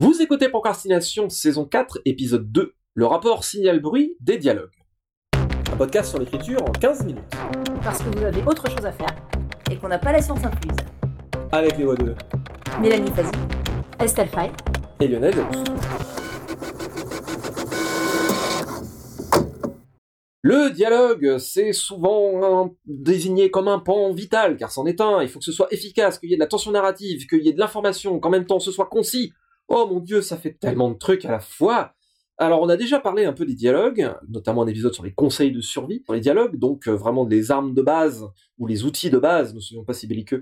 Vous écoutez Procrastination, saison 4, épisode 2, le rapport signal-bruit des dialogues. Un podcast sur l'écriture en 15 minutes. Parce que vous avez autre chose à faire et qu'on n'a pas la science incluse. Avec les voix de Mélanie Fazi, Estelle Fay et Lionel Delous. Le dialogue, c'est souvent un- désigné comme un pan vital, car c'en est un. Il faut que ce soit efficace, qu'il y ait de la tension narrative, qu'il y ait de l'information, qu'en même temps ce soit concis. Oh mon dieu, ça fait tellement de trucs à la fois. Alors on a déjà parlé un peu des dialogues, notamment un épisode sur les conseils de survie pour les dialogues, donc euh, vraiment les armes de base ou les outils de base, ne soyons pas si belliqueux.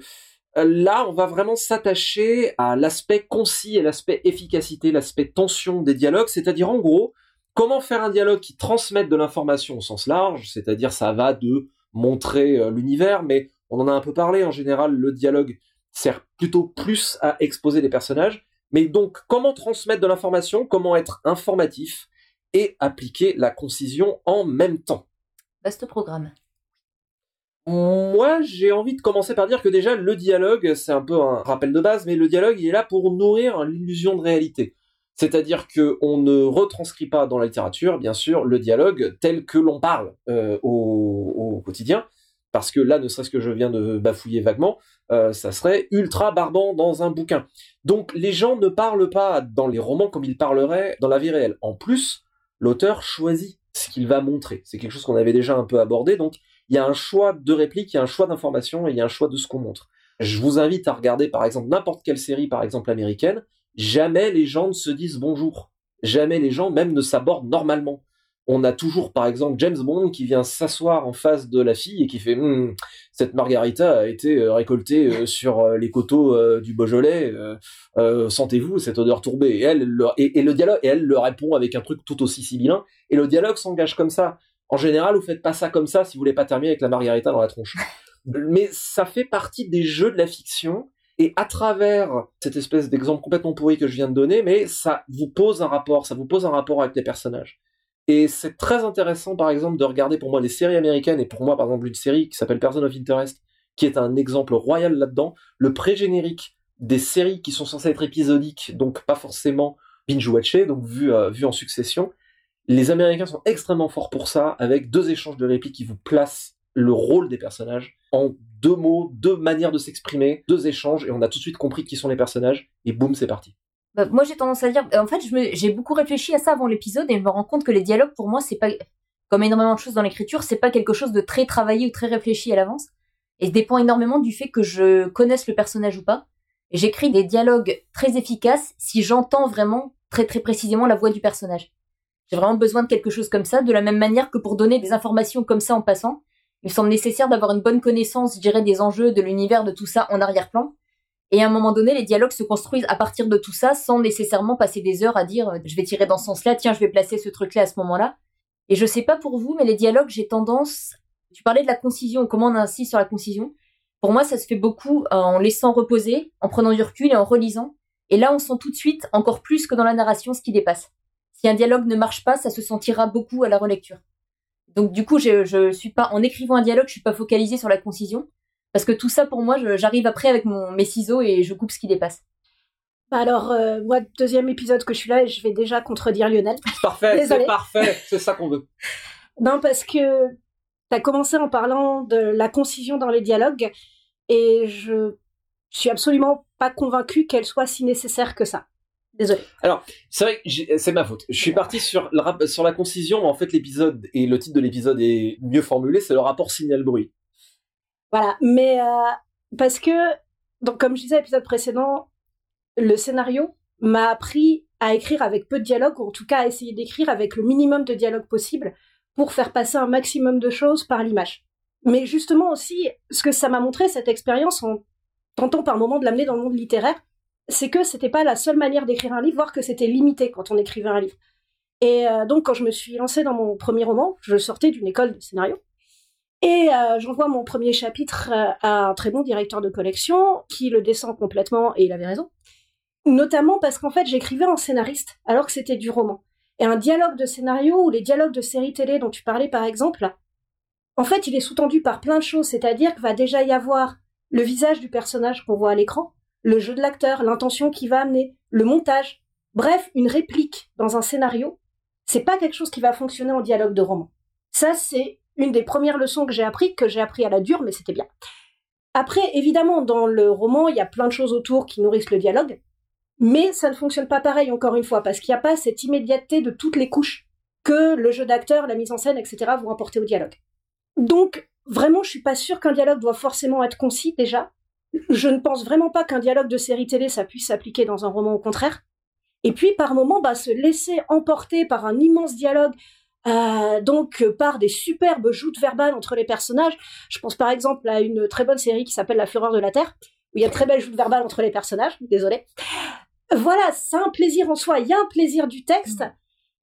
Euh, Là, on va vraiment s'attacher à l'aspect concis et l'aspect efficacité, l'aspect tension des dialogues, c'est-à-dire en gros, comment faire un dialogue qui transmette de l'information au sens large, c'est-à-dire ça va de montrer euh, l'univers, mais on en a un peu parlé, en général, le dialogue sert plutôt plus à exposer les personnages, mais donc comment transmettre de l'information, comment être informatif et appliquer la concision en même temps? Vaste programme. Moi, j'ai envie de commencer par dire que déjà, le dialogue, c'est un peu un rappel de base, mais le dialogue, il est là pour nourrir l'illusion de réalité. C'est-à-dire que on ne retranscrit pas dans la littérature, bien sûr, le dialogue tel que l'on parle euh, au, au quotidien, parce que là, ne serait-ce que je viens de bafouiller vaguement, euh, ça serait ultra barbant dans un bouquin. Donc, les gens ne parlent pas dans les romans comme ils parleraient dans la vie réelle. En plus, l'auteur choisit ce qu'il va montrer. C'est quelque chose qu'on avait déjà un peu abordé, donc il y a un choix de réplique, il y a un choix d'information et il y a un choix de ce qu'on montre. Je vous invite à regarder par exemple n'importe quelle série, par exemple américaine. Jamais les gens ne se disent bonjour. Jamais les gens même ne s'abordent normalement. On a toujours par exemple James Bond qui vient s'asseoir en face de la fille et qui fait Hum, cette margarita a été euh, récoltée euh, sur euh, les coteaux du Beaujolais. euh, Sentez-vous cette odeur tourbée et elle le, et, et le dialogue et elle le répond avec un truc tout aussi sibyllin et le dialogue s'engage comme ça. En général, vous faites pas ça comme ça si vous voulez pas terminer avec la margarita dans la tronche. Mais ça fait partie des jeux de la fiction. Et à travers cette espèce d'exemple complètement pourri que je viens de donner, mais ça vous pose un rapport, ça vous pose un rapport avec les personnages. Et c'est très intéressant, par exemple, de regarder pour moi les séries américaines, et pour moi, par exemple, une série qui s'appelle Person of Interest, qui est un exemple royal là-dedans, le pré-générique des séries qui sont censées être épisodiques, donc pas forcément binge-watchées, donc vues euh, vues en succession, les Américains sont extrêmement forts pour ça, avec deux échanges de répliques qui vous placent le rôle des personnages en deux mots, deux manières de s'exprimer, deux échanges, et on a tout de suite compris qui sont les personnages, et boum, c'est parti. Bah, moi, j'ai tendance à dire, en fait, j'ai beaucoup réfléchi à ça avant l'épisode et je me rends compte que les dialogues, pour moi, c'est pas, comme énormément de choses dans l'écriture, c'est pas quelque chose de très travaillé ou très réfléchi à l'avance. Et ça dépend énormément du fait que je connaisse le personnage ou pas. J'écris des dialogues très efficaces si j'entends vraiment très très précisément la voix du personnage. J'ai vraiment besoin de quelque chose comme ça, de la même manière que pour donner des informations comme ça en passant, il semble nécessaire d'avoir une bonne connaissance, je dirais, des enjeux, de l'univers, de tout ça en arrière-plan. Et à un moment donné, les dialogues se construisent à partir de tout ça, sans nécessairement passer des heures à dire euh, je vais tirer dans ce sens-là, tiens, je vais placer ce truc-là à ce moment-là. Et je sais pas pour vous, mais les dialogues, j'ai tendance. Tu parlais de la concision, comment on insiste sur la concision. Pour moi, ça se fait beaucoup euh, en laissant reposer, en prenant du recul et en relisant. Et là, on sent tout de suite, encore plus que dans la narration, ce qui dépasse. Si un dialogue ne marche pas, ça se sentira beaucoup à la relecture. Donc du coup, je, suis pas en écrivant un dialogue, je suis pas focalisée sur la concision parce que tout ça pour moi, j'arrive après avec mon, mes ciseaux et je coupe ce qui dépasse. Bah alors, euh, moi, deuxième épisode que je suis là, et je vais déjà contredire Lionel. Parfait, c'est parfait, c'est ça qu'on veut. Non, parce que t'as commencé en parlant de la concision dans les dialogues, et je suis absolument pas convaincue qu'elle soit si nécessaire que ça. Désolée. C'est vrai, que c'est ma faute. Je suis parti sur, le rap- sur la concision, mais en fait l'épisode, et le titre de l'épisode est mieux formulé, c'est le rapport signal-bruit. Voilà, mais euh, parce que, donc comme je disais à l'épisode précédent, le scénario m'a appris à écrire avec peu de dialogue, ou en tout cas à essayer d'écrire avec le minimum de dialogue possible pour faire passer un maximum de choses par l'image. Mais justement aussi, ce que ça m'a montré, cette expérience, en tentant par moments de l'amener dans le monde littéraire, c'est que c'était pas la seule manière d'écrire un livre, voire que c'était limité quand on écrivait un livre. Et euh, donc quand je me suis lancée dans mon premier roman, je sortais d'une école de scénario. Et euh, j'envoie mon premier chapitre euh, à un très bon directeur de collection qui le descend complètement et il avait raison. Notamment parce qu'en fait j'écrivais en scénariste alors que c'était du roman. Et un dialogue de scénario ou les dialogues de séries télé dont tu parlais par exemple, en fait il est sous-tendu par plein de choses, c'est-à-dire qu'il va déjà y avoir le visage du personnage qu'on voit à l'écran, le jeu de l'acteur, l'intention qu'il va amener, le montage, Bref, une réplique dans un scénario, c'est pas quelque chose qui va fonctionner en dialogue de roman. Ça, c'est une des premières leçons que j'ai appris, que j'ai appris à la dure, mais c'était bien. Après, évidemment, dans le roman, il y a plein de choses autour qui nourrissent le dialogue, mais ça ne fonctionne pas pareil, encore une fois, parce qu'il n'y a pas cette immédiateté de toutes les couches que le jeu d'acteur, la mise en scène, etc. vont apporter au dialogue. Donc, vraiment, je suis pas sûre qu'un dialogue doit forcément être concis, déjà. Je ne pense vraiment pas qu'un dialogue de série télé, ça puisse s'appliquer dans un roman, au contraire. Et puis, par moments, bah, se laisser emporter par un immense dialogue, euh, donc par des superbes joutes verbales entre les personnages. Je pense par exemple à une très bonne série qui s'appelle La Fureur de la Terre, où il y a de très belles joutes verbales entre les personnages. Désolé. Voilà, c'est un plaisir en soi. Il y a un plaisir du texte.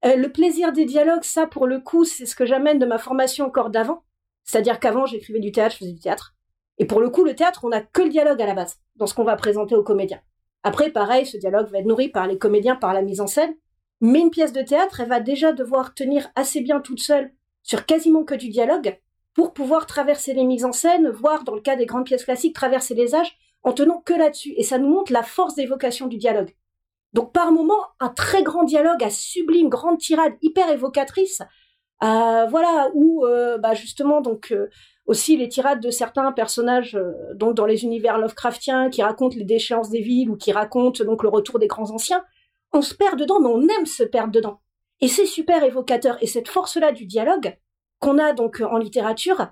Euh, le plaisir des dialogues, ça, pour le coup, c'est ce que j'amène de ma formation encore d'avant. C'est-à-dire qu'avant, j'écrivais du théâtre, je faisais du théâtre. Et pour le coup, le théâtre, on n'a que le dialogue à la base, dans ce qu'on va présenter aux comédiens. Après, pareil, ce dialogue va être nourri par les comédiens, par la mise en scène. Mais une pièce de théâtre, elle va déjà devoir tenir assez bien toute seule sur quasiment que du dialogue pour pouvoir traverser les mises en scène, voire, dans le cas des grandes pièces classiques, traverser les âges en tenant que là-dessus. Et ça nous montre la force d'évocation du dialogue. Donc par moment, un très grand dialogue à sublime, grande tirade, hyper évocatrice, euh, voilà, où euh, bah justement donc euh, aussi les tirades de certains personnages donc dans les univers Lovecraftiens qui racontent les déchéances des villes ou qui racontent donc le retour des grands anciens, on se perd dedans, mais on aime se perdre dedans. Et c'est super évocateur. Et cette force-là du dialogue qu'on a donc en littérature,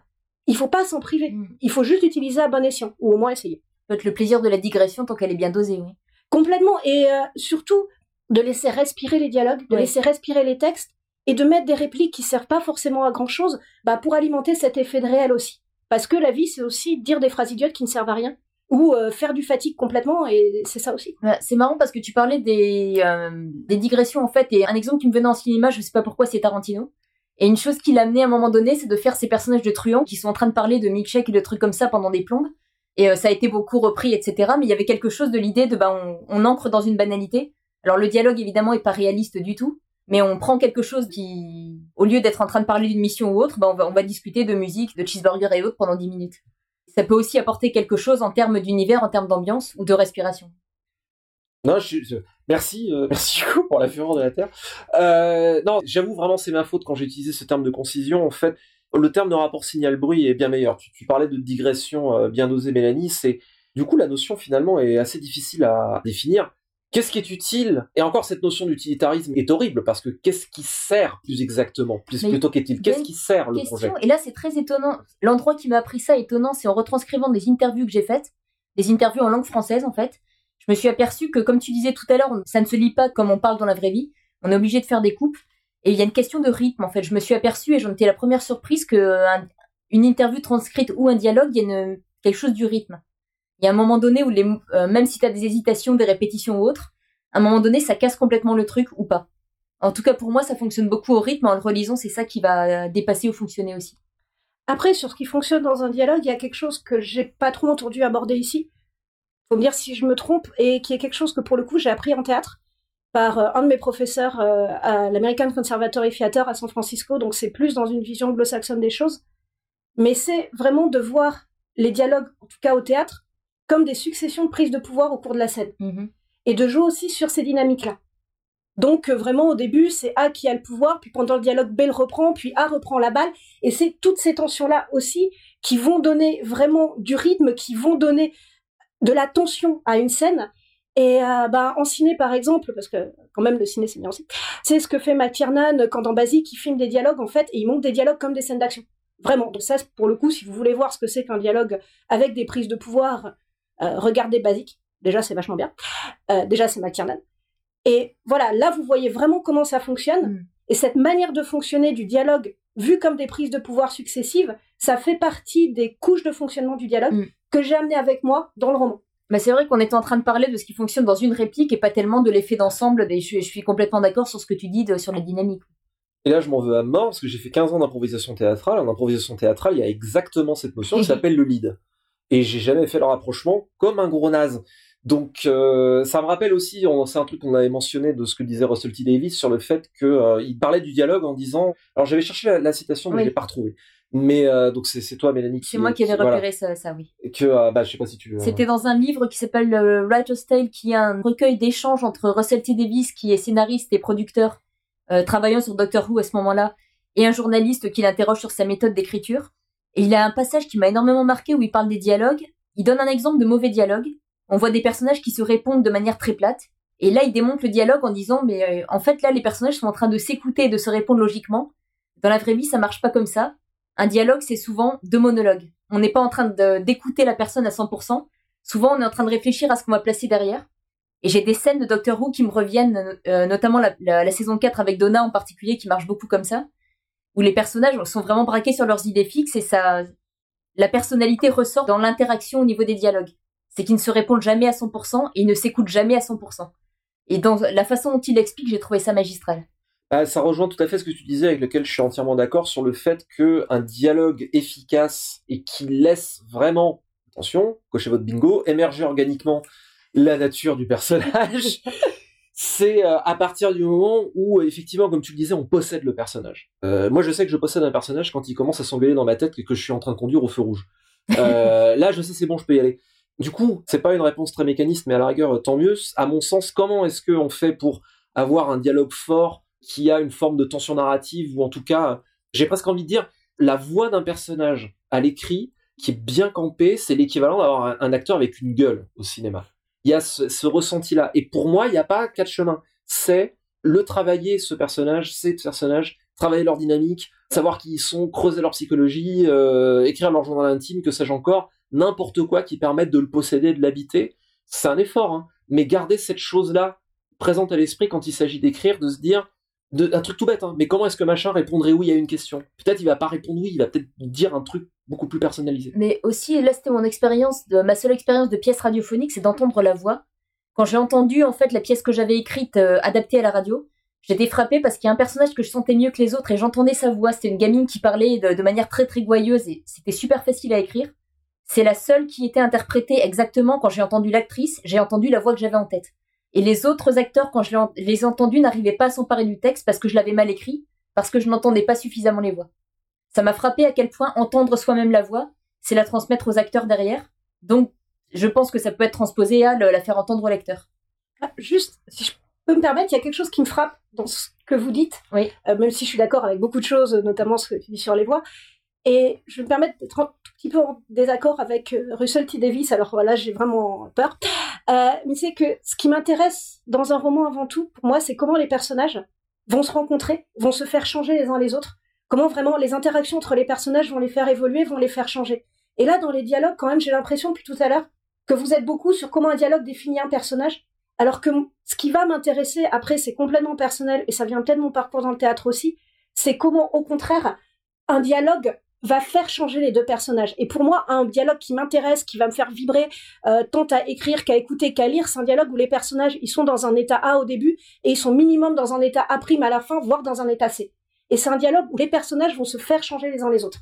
il faut pas s'en priver. Mm. Il faut juste utiliser à bon escient, ou au moins essayer. Peut-être le plaisir de la digression tant qu'elle est bien dosée, oui. Complètement. Et surtout, de laisser respirer les dialogues, de laisser respirer les textes, et de mettre des répliques qui servent pas forcément à grand chose, bah pour alimenter cet effet de réel aussi. Parce que la vie, c'est aussi dire des phrases idiotes qui ne servent à rien ou euh, faire du fatigue complètement et c'est ça aussi. Bah, c'est marrant parce que tu parlais des, euh, des digressions en fait et un exemple qui me venait en cinéma, je sais pas pourquoi, c'est Tarantino. Et une chose qui l'a amené à un moment donné, c'est de faire ces personnages de truands qui sont en train de parler de milkshake et de trucs comme ça pendant des plombes. Et euh, ça a été beaucoup repris, etc. Mais il y avait quelque chose de l'idée de bah on, on ancre dans une banalité. Alors le dialogue évidemment est pas réaliste du tout, mais on prend quelque chose qui, au lieu d'être en train de parler d'une mission ou autre, ben on, va, on va discuter de musique, de cheeseburger et autres pendant 10 minutes. Ça peut aussi apporter quelque chose en termes d'univers, en termes d'ambiance ou de respiration. Non, je, merci, euh, merci pour la fureur de la Terre. Euh, non, j'avoue vraiment c'est ma faute quand j'ai utilisé ce terme de concision. En fait, le terme de rapport signal-bruit est bien meilleur. Tu, parlais de digression euh, bien osée, Mélanie. Du coup la notion finalement est assez difficile à définir. Qu'est-ce qui est utile? Et encore, cette notion d'utilitarisme est horrible parce que qu'est-ce qui sert plus exactement? Plus, Plutôt qu'est-il? Qu'est-ce qui sert le projet? Et là, c'est très étonnant. L'endroit qui m'a appris ça étonnant, c'est en retranscrivant des interviews que j'ai faites, des interviews en langue française en fait. Je me suis aperçu que, comme tu disais tout à l'heure, ça ne se lit pas comme on parle dans la vraie vie. On est obligé de faire des coupes. Et il y a une question de rythme en fait. Je me suis aperçu et j'en étais la première surprise que une interview transcrite ou un dialogue, il y a quelque chose du rythme. Il y a un moment donné où euh, même si tu as des hésitations, des répétitions ou autres, à un moment donné, ça casse complètement le truc ou pas. En tout cas, pour moi, ça fonctionne beaucoup au rythme. En le relisant, c'est ça qui va dépasser ou fonctionner aussi. Après, sur ce qui fonctionne dans un dialogue, il y a quelque chose que j'ai pas trop entendu aborder ici. Faut me dire si je me trompe, et qui est quelque chose que pour le coup j'ai appris en théâtre par euh, un de mes professeurs euh, à l'American Conservatory Theater à San Francisco. Donc c'est plus dans une vision anglo-saxonne des choses. Mais c'est vraiment de voir les dialogues, en tout cas au théâtre, comme des successions de prises de pouvoir au cours de la scène. Mm-hmm. Et de jouer aussi sur ces dynamiques-là. Donc euh, vraiment au début, c'est A qui a le pouvoir, puis pendant le dialogue, B le reprend, puis A reprend la balle, et c'est toutes ces tensions-là aussi qui vont donner vraiment du rythme, qui vont donner de la tension à une scène. Et euh, bah, en ciné par exemple, parce que quand même le ciné c'est bien aussi, c'est ce que fait McTiernan quand dans Basique il filme des dialogues en fait et il monte des dialogues comme des scènes d'action. Vraiment. Donc ça pour le coup, si vous voulez voir ce que c'est qu'un dialogue avec des prises de pouvoir, euh, regardez Basique. Déjà c'est vachement bien. Euh, déjà c'est McTiernan. Et voilà, là vous voyez vraiment comment ça fonctionne. Mm. Et cette manière de fonctionner du dialogue, vu comme des prises de pouvoir successives, ça fait partie des couches de fonctionnement du dialogue mm. que j'ai amené avec moi dans le roman. Mais c'est vrai qu'on est en train de parler de ce qui fonctionne dans une réplique et pas tellement de l'effet d'ensemble. Je, je, suis complètement d'accord sur ce que tu dis sur la dynamique. Et là, je m'en veux à mort parce que j'ai fait 15 ans d'improvisation théâtrale. En improvisation théâtrale, il y a exactement cette notion qui s'appelle le lead. Et j'ai jamais fait le rapprochement comme un gros naze. Donc euh, ça me rappelle aussi, c'est un truc qu'on avait mentionné de ce que disait Russell T Davis sur le fait qu'il euh, parlait du dialogue en disant, alors j'avais cherché la, citation mais je l'ai pas retrouvée, Mais euh, donc c'est toi, Mélanie. C'est moi qui ai repéré ça, ça, oui. Et que bah je sais pas si tu. C'était dans un livre qui s'appelle le Writer's Tale, qui est un recueil d'échanges entre Russell T Davis, qui est scénariste et producteur, travaillant sur Doctor Who à ce moment-là, et un journaliste qui l'interroge sur sa méthode d'écriture. Et il a un passage qui m'a énormément marqué où il parle des dialogues. Il donne un exemple de mauvais dialogue. On voit des personnages qui se répondent de manière très plate. Et là, il démonte le dialogue en disant, mais en fait, là, les personnages sont en train de s'écouter et de se répondre logiquement. Dans la vraie vie, ça marche pas comme ça. Un dialogue, c'est souvent deux monologues. On n'est pas en train d'écouter la personne à 100%. Souvent, on est en train de réfléchir à ce qu'on va placer derrière. Et j'ai des scènes de Doctor Who qui me reviennent, euh, notamment la, saison 4 avec Donna en particulier, qui marche beaucoup comme ça, où les personnages sont vraiment braqués sur leurs idées fixes et ça, la personnalité ressort dans l'interaction au niveau des dialogues. C'est qu'ils ne se répondent jamais à 100% et ils ne s'écoutent jamais à 100%. Et dans la façon dont il l'explique, j'ai trouvé ça magistral. Ah, ça rejoint tout à fait ce que tu disais, avec lequel je suis entièrement d'accord sur le fait que un dialogue efficace et qui laisse vraiment, attention, cochez votre bingo, émerger organiquement la nature du personnage, c'est euh, à partir du moment où, effectivement, comme tu le disais, on possède le personnage. Euh, moi, je sais que je possède un personnage quand il commence à s'engueuler dans ma tête et que je suis en train de conduire au feu rouge. Euh, là, je sais, c'est bon, je peux y aller. Du coup, c'est pas une réponse très mécaniste, mais à la rigueur, tant mieux. À mon sens, comment est-ce qu'on fait pour avoir un dialogue fort qui a une forme de tension narrative, ou en tout cas, j'ai presque envie de dire, la voix d'un personnage à l'écrit qui est bien campé, c'est l'équivalent d'avoir un, acteur avec une gueule au cinéma. Il y a ce, ressenti-là. Et pour moi, il n'y a pas quatre chemins. C'est le travailler, ce personnage, ces personnages, travailler leur dynamique, savoir qui ils sont, creuser leur psychologie, euh, écrire leur journal intime, que sais-je encore, n'importe quoi qui permette de le posséder, de l'habiter. C'est un effort, hein. mais garder cette chose-là présente à l'esprit quand il s'agit d'écrire, de se dire, un truc tout bête, hein, mais comment est-ce que machin répondrait oui à une question? Peut-être il va pas répondre oui, il va peut-être dire un truc beaucoup plus personnalisé. Mais aussi, là c'était mon expérience, de, ma seule expérience de pièce radiophonique, c'est d'entendre la voix. Quand j'ai entendu en fait la pièce que j'avais écrite euh, adaptée à la radio, j'étais frappée parce qu'il y a un personnage que je sentais mieux que les autres et j'entendais sa voix. C'était une gamine qui parlait de, de manière très très gouailleuse et c'était super facile à écrire. C'est la seule qui était interprétée exactement quand j'ai entendu l'actrice, j'ai entendu la voix que j'avais en tête. Et les autres acteurs, quand je les ai entendus, n'arrivaient pas à s'emparer du texte parce que je l'avais mal écrit, parce que je n'entendais pas suffisamment les voix. Ça m'a frappé à quel point entendre soi-même la voix, c'est la transmettre aux acteurs derrière. Donc, je pense que ça peut être transposé à la faire entendre au lecteur. Ah, juste, si je peux me permettre, il y a quelque chose qui me frappe dans ce que vous dites, oui. Euh, même si je suis d'accord avec beaucoup de choses, notamment ce que tu dis sur les voix. Et je vais me permettre d'être un petit peu en désaccord avec euh, Russell T. Davis, alors voilà, j'ai vraiment peur. Euh, mais c'est que ce qui m'intéresse dans un roman avant tout, pour moi, c'est comment les personnages vont se rencontrer, vont se faire changer les uns les autres, comment vraiment les interactions entre les personnages vont les faire évoluer, vont les faire changer. Et là, dans les dialogues, quand même, j'ai l'impression, depuis tout à l'heure, que vous êtes beaucoup sur comment un dialogue définit un personnage, alors que ce qui va m'intéresser, après, c'est complètement personnel, et ça vient peut-être de mon parcours dans le théâtre aussi, c'est comment, au contraire, un dialogue va faire changer les deux personnages. Et pour moi, un dialogue qui m'intéresse, qui va me faire vibrer, euh, tant à écrire qu'à écouter qu'à lire, c'est un dialogue où les personnages, ils sont dans un état A au début et ils sont minimum dans un état A' à la fin, voire dans un état C. Et c'est un dialogue où les personnages vont se faire changer les uns les autres.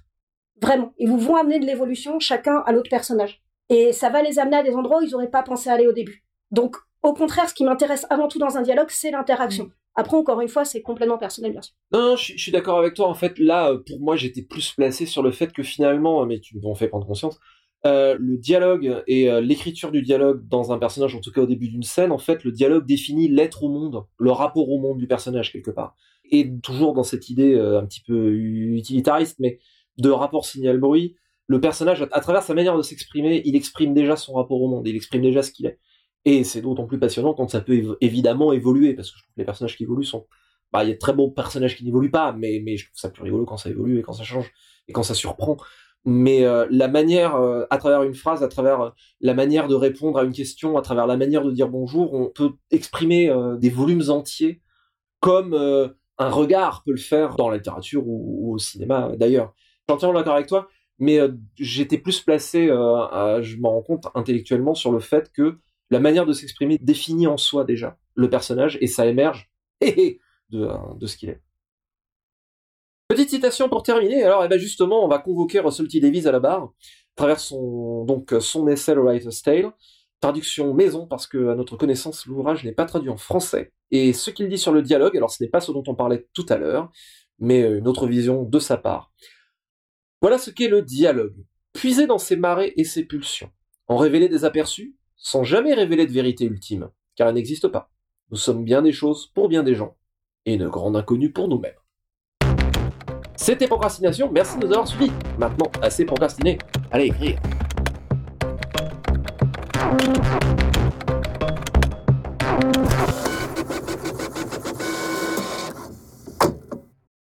Vraiment. Ils vous vont amener de l'évolution chacun à l'autre personnage. Et ça va les amener à des endroits où ils n'auraient pas pensé aller au début. Donc, au contraire, ce qui m'intéresse avant tout dans un dialogue, c'est l'interaction. Après, encore une fois, c'est complètement personnel, bien sûr. Non, non je, suis d'accord avec toi. En fait, là, euh, pour moi, j'étais plus placé sur le fait que finalement, mais tu m'en fais prendre conscience, euh, le dialogue et euh, l'écriture du dialogue dans un personnage, en tout cas au début d'une scène, en fait, le dialogue définit l'être au monde, le rapport au monde du personnage quelque part. Et toujours dans cette idée un petit peu utilitariste, mais de rapport signal-bruit, le personnage, à travers sa manière de s'exprimer, il exprime déjà son rapport au monde, il exprime déjà ce qu'il est. Et c'est d'autant plus passionnant quand ça peut évidemment évoluer, parce que je trouve que les personnages qui évoluent sont... Bah, il y a de très bons personnages qui n'évoluent pas, mais, mais je trouve ça plus rigolo quand ça évolue et quand ça change, et quand ça surprend. Mais euh, la manière, euh, à travers une phrase, à travers euh, la manière de répondre à une question, à travers la manière de dire bonjour, on peut exprimer des volumes entiers, comme un regard peut le faire dans la littérature ou, au cinéma d'ailleurs. Je suis entièrement d'accord avec toi, mais j'étais plus placé, je m'en rends compte intellectuellement, sur le fait que la manière de s'exprimer définit en soi déjà le personnage et ça émerge de, de ce qu'il est. Petite citation pour terminer. Alors, eh ben justement, on va convoquer Russell T Davies à la barre, à travers son, donc, son essai The Writer's Tale, traduction maison, parce que, à notre connaissance, l'ouvrage n'est pas traduit en français. Et ce qu'il dit sur le dialogue, alors ce n'est pas ce dont on parlait tout à l'heure, mais une autre vision de sa part. Voilà ce qu'est le dialogue. Puiser dans ses marées et ses pulsions. En révéler des aperçus, sans jamais révéler de vérité ultime, car elle n'existe pas. Nous sommes bien des choses pour bien des gens, et une grande inconnue pour nous-mêmes. C'était Procrastination, merci de nous avoir suivis. Maintenant, assez procrastiné, allez écrire.